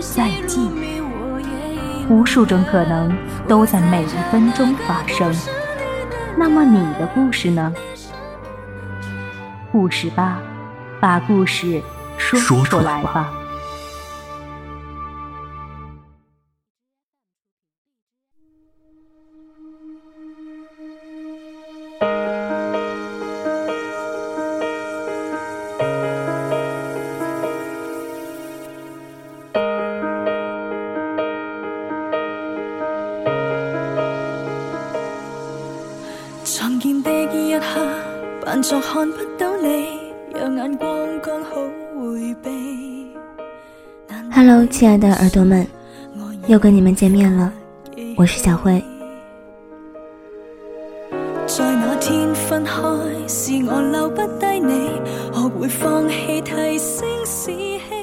再见。无数种可能都在每一分钟发生。那么你的故事呢？故事吧，把故事说出来吧。看不到你，让眼光刚好回避。Hello，亲爱的耳朵们，又跟你们见面了，我是小慧。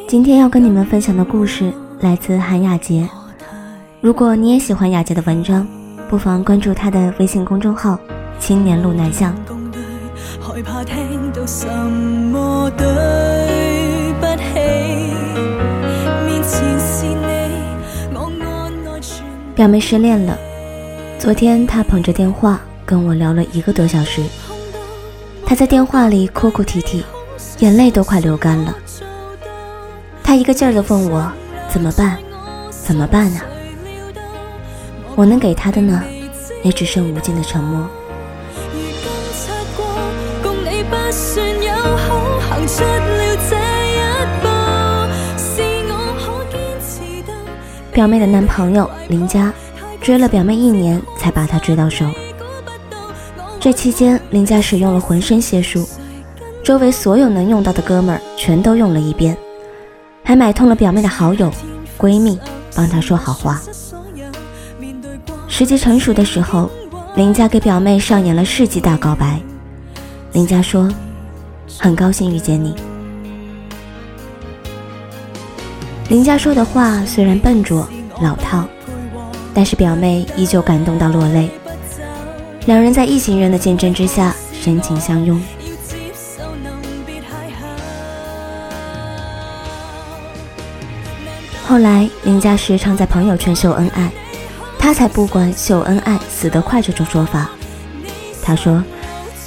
今天要跟你们分享的故事来自韩雅洁。如果你也喜欢雅洁的文章，不妨关注她的微信公众号“青年路南向”。表妹失恋了，昨天她捧着电话跟我聊了一个多小时。她在电话里哭哭啼啼，眼泪都快流干了。她一个劲儿的问我怎么办，怎么办啊？我能给她的呢，也只剩无尽的沉默。不算有好，行出了这一步表妹的男朋友林佳追了表妹一年，才把她追到手。这期间，林佳使用了浑身解数，周围所有能用到的哥们儿全都用了一遍，还买通了表妹的好友、闺蜜，帮她说好话。时机成熟的时候，林佳给表妹上演了世纪大告白。林佳说。很高兴遇见你。林佳说的话虽然笨拙老套，但是表妹依旧感动到落泪。两人在一行人的见证之下深情相拥。后来林佳时常在朋友圈秀恩爱，他才不管秀恩爱死得快这种说法。他说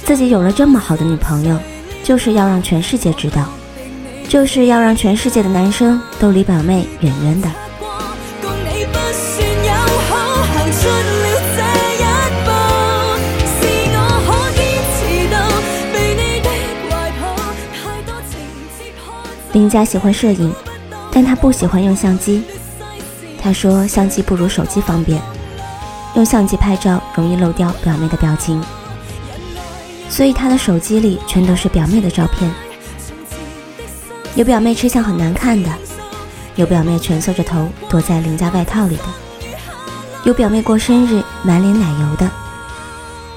自己有了这么好的女朋友。就是要让全世界知道，就是要让全世界的男生都离表妹远远的。林佳喜欢摄影，但他不喜欢用相机。他说相机不如手机方便，用相机拍照容易漏掉表妹的表情。所以他的手机里全都是表妹的照片，有表妹吃相很难看的，有表妹蜷缩着头躲在邻家外套里的，有表妹过生日满脸奶油的，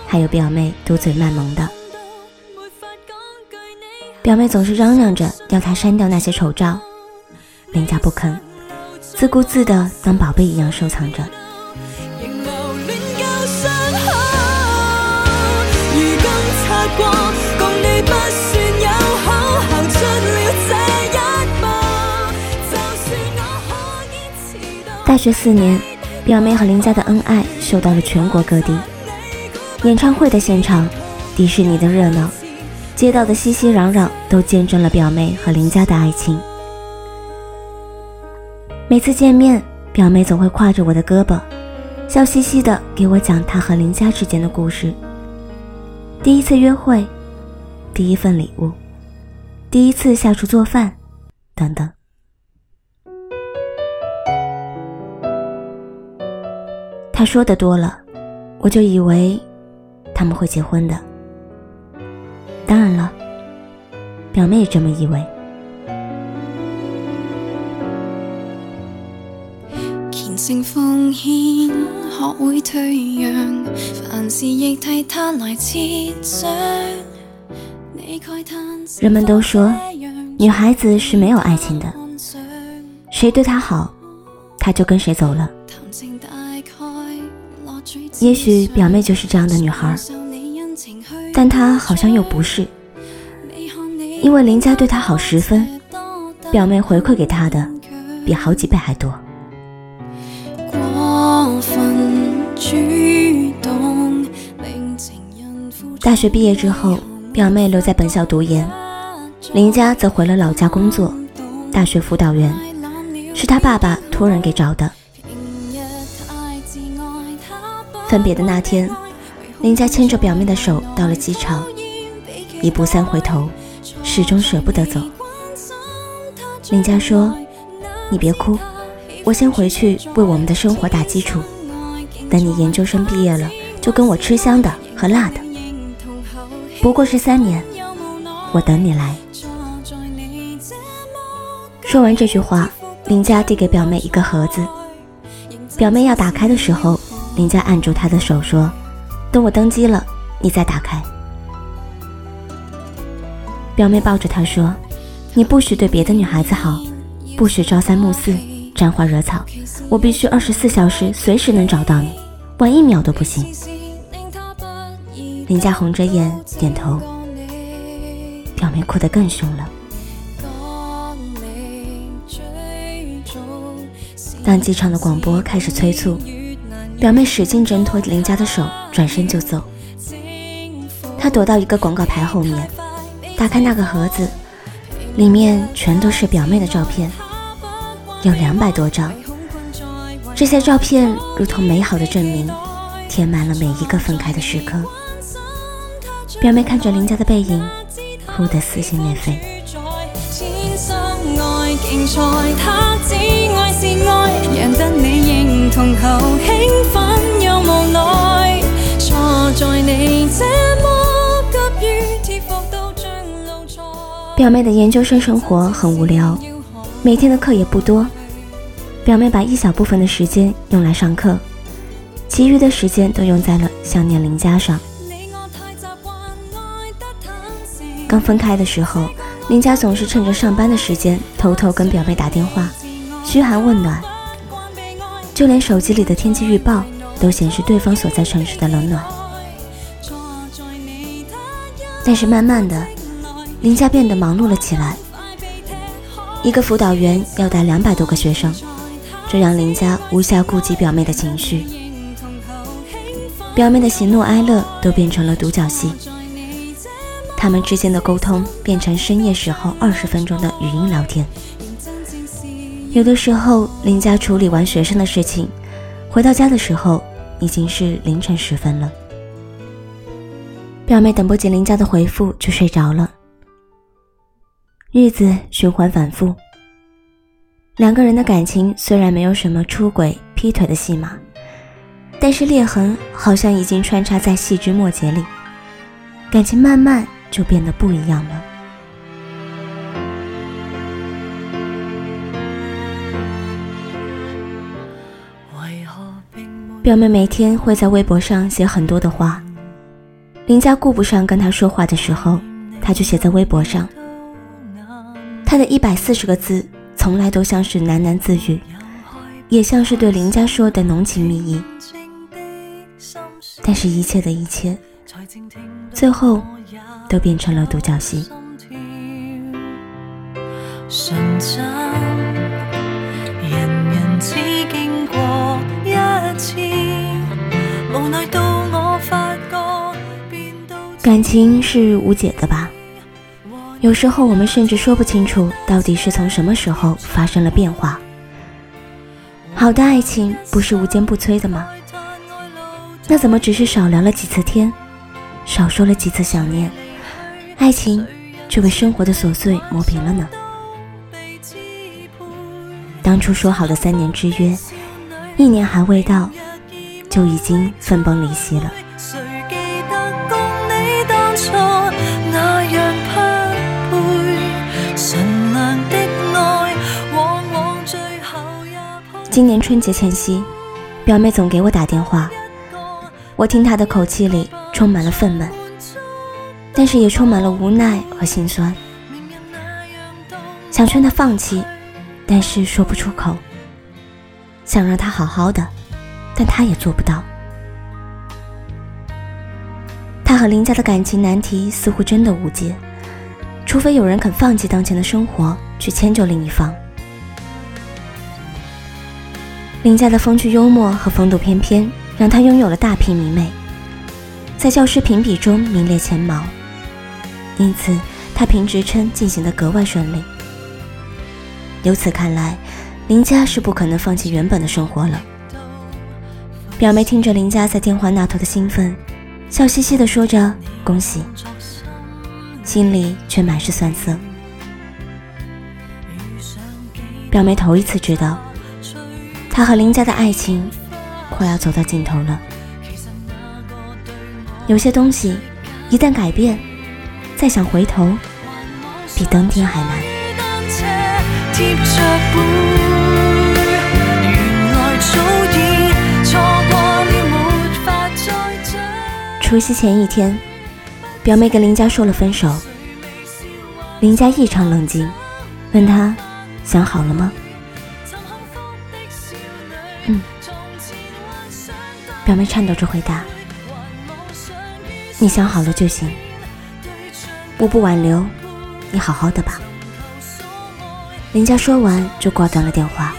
还有表妹嘟嘴卖萌的。表妹总是嚷嚷着要他删掉那些丑照，林家不肯，自顾自的当宝贝一样收藏着。大学四年，表妹和林家的恩爱受到了全国各地。演唱会的现场，迪士尼的热闹，街道的熙熙攘攘，都见证了表妹和林家的爱情。每次见面，表妹总会挎着我的胳膊，笑嘻嘻的给我讲她和林家之间的故事。第一次约会，第一份礼物，第一次下厨做饭，等等。他说的多了，我就以为他们会结婚的。当然了，表妹也这么以为。人们都说，女孩子是没有爱情的，谁对她好，她就跟谁走了。也许表妹就是这样的女孩，但她好像又不是，因为林家对她好十分，表妹回馈给她的比好几倍还多。大学毕业之后，表妹留在本校读研，林家则回了老家工作，大学辅导员，是他爸爸托人给找的。分别的那天，林佳牵着表妹的手到了机场，一步三回头，始终舍不得走。林佳说：“你别哭，我先回去为我们的生活打基础，等你研究生毕业了，就跟我吃香的喝辣的。不过是三年，我等你来。”说完这句话，林佳递给表妹一个盒子，表妹要打开的时候。林佳按住他的手说：“等我登机了，你再打开。”表妹抱着他说：“你不许对别的女孩子好，不许朝三暮四、沾花惹草。我必须二十四小时随时能找到你，晚一秒都不行。”林佳红着眼点头，表妹哭得更凶了。当机场的广播开始催促。表妹使劲挣脱林家的手，转身就走。她躲到一个广告牌后面，打开那个盒子，里面全都是表妹的照片，有两百多张。这些照片如同美好的证明，填满了每一个分开的时刻。表妹看着林家的背影，哭得撕心裂肺。表妹的研究生生活很无聊，每天的课也不多。表妹把一小部分的时间用来上课，其余的时间都用在了想念林家上。刚分开的时候，林佳总是趁着上班的时间偷偷跟表妹打电话，嘘寒问暖。就连手机里的天气预报都显示对方所在城市的冷暖。但是慢慢的，林佳变得忙碌了起来。一个辅导员要带两百多个学生，这让林佳无暇顾及表妹的情绪。表妹的喜怒哀乐都变成了独角戏。他们之间的沟通变成深夜时候二十分钟的语音聊天。有的时候，林家处理完学生的事情，回到家的时候已经是凌晨时分了。表妹等不及林家的回复，就睡着了。日子循环反复，两个人的感情虽然没有什么出轨、劈腿的戏码，但是裂痕好像已经穿插在细枝末节里，感情慢慢就变得不一样了。表妹每天会在微博上写很多的话，林家顾不上跟她说话的时候，她就写在微博上。她的一百四十个字，从来都像是喃喃自语，也像是对林家说的浓情蜜意。但是，一切的一切，最后都变成了独角戏。感情是无解的吧？有时候我们甚至说不清楚到底是从什么时候发生了变化。好的爱情不是无坚不摧的吗？那怎么只是少聊了几次天，少说了几次想念，爱情却被生活的琐碎磨平了呢？当初说好的三年之约，一年还未到，就已经分崩离析了。今年春节前夕，表妹总给我打电话，我听她的口气里充满了愤懑，但是也充满了无奈和心酸。想劝他放弃，但是说不出口；想让他好好的，但他也做不到。他和林家的感情难题似乎真的无解，除非有人肯放弃当前的生活，去迁就另一方。林家的风趣幽默和风度翩翩，让他拥有了大批迷妹，在教师评比中名列前茅，因此他评职称进行的格外顺利。由此看来，林家是不可能放弃原本的生活了。表妹听着林家在电话那头的兴奋，笑嘻嘻地说着“恭喜”，心里却满是酸涩。表妹头一次知道。他和林家的爱情快要走到尽头了。有些东西一旦改变，再想回头，比登天还难。除夕前一天，表妹跟林家说了分手。林家异常冷静，问他想好了吗？嗯，表妹颤抖着回答：“你想好了就行，我不挽留，你好好的吧。”林佳说完就挂断了电话。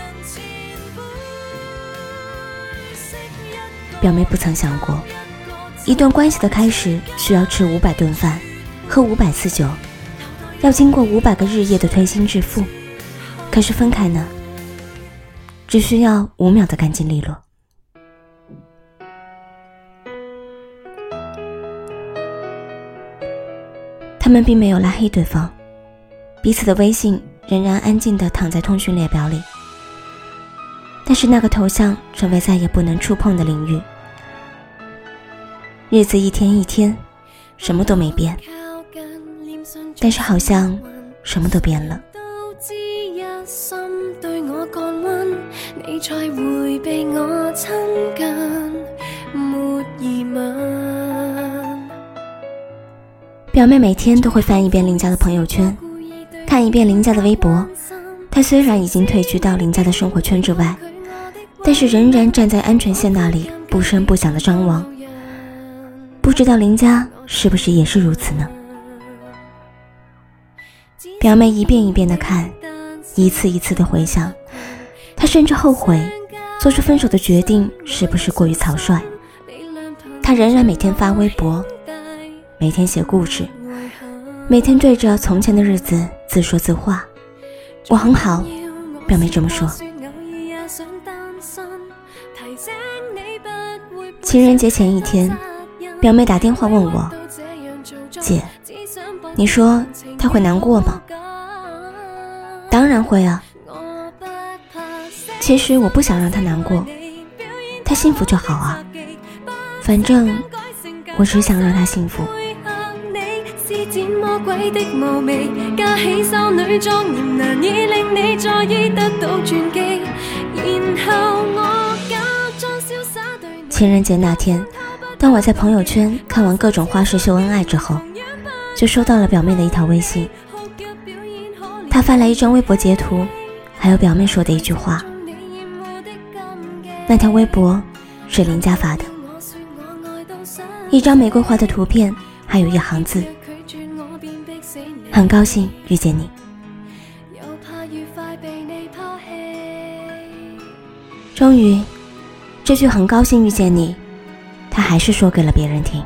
表妹不曾想过，一段关系的开始需要吃五百顿饭，喝五百次酒，要经过五百个日夜的推心置腹。可是分开呢？只需要五秒的干净利落。他们并没有拉黑对方，彼此的微信仍然安静的躺在通讯列表里。但是那个头像成为再也不能触碰的领域。日子一天一天，什么都没变，但是好像什么都变了。表妹每天都会翻一遍林家的朋友圈，看一遍林家的微博。她虽然已经退居到林家的生活圈之外，但是仍然站在安全线那里，不声不响的张望。不知道林家是不是也是如此呢？表妹一遍一遍的看，一次一次的回想。她甚至后悔做出分手的决定是不是过于草率。他仍然每天发微博，每天写故事，每天对着从前的日子自说自话。我很好，表妹这么说。情人节前一天，表妹打电话问我：“姐，你说他会难过吗？”当然会啊。其实我不想让他难过，他幸福就好啊。反正我只想让他幸福。情人节那天，当我在朋友圈看完各种花式秀恩爱之后，就收到了表妹的一条微信。她发来一张微博截图，还有表妹说的一句话。那条微博是林家发的，一张玫瑰花的图片，还有一行字：“很高兴遇见你。”终于，这句“很高兴遇见你”，他还是说给了别人听。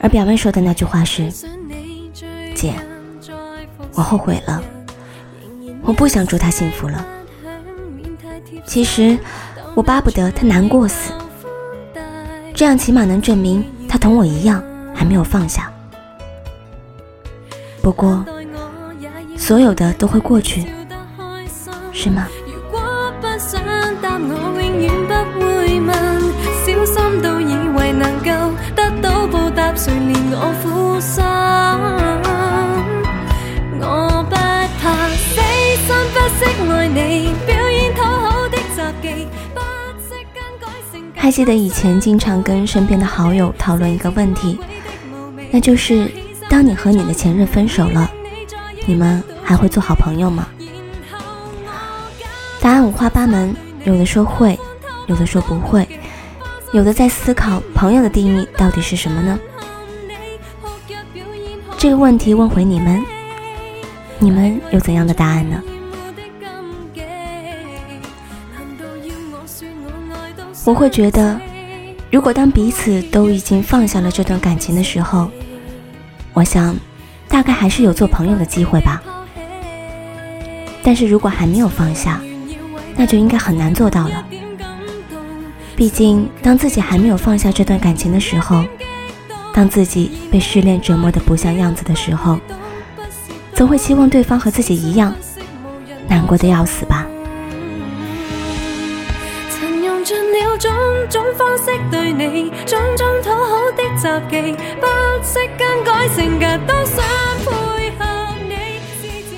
而表妹说的那句话是：“姐，我后悔了，我不想祝他幸福了。”其实，我巴不得他难过死，这样起码能证明他同我一样还没有放下。不过，所有的都会过去，是吗？还记得以前经常跟身边的好友讨论一个问题，那就是当你和你的前任分手了，你们还会做好朋友吗？答案五花八门，有的说会，有的说不会，有的在思考朋友的定义到底是什么呢？这个问题问回你们，你们有怎样的答案呢？我会觉得，如果当彼此都已经放下了这段感情的时候，我想，大概还是有做朋友的机会吧。但是如果还没有放下，那就应该很难做到了。毕竟，当自己还没有放下这段感情的时候，当自己被失恋折磨的不像样子的时候，总会希望对方和自己一样，难过的要死吧。种种方式对你，种种讨好的杂技，不惜更改性格都想配合你。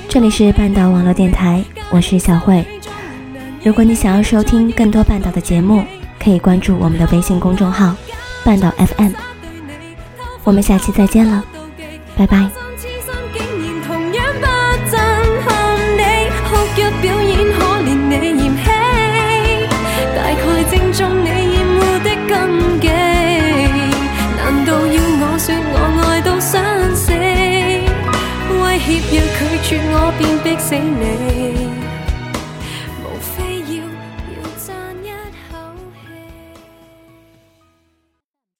这里是半岛网络电台，我是小慧。如果你想要收听更多半岛的节目，可以关注我们的微信公众号“半岛 FM”。我们下期再见了，拜拜。要拒绝我，便逼死你。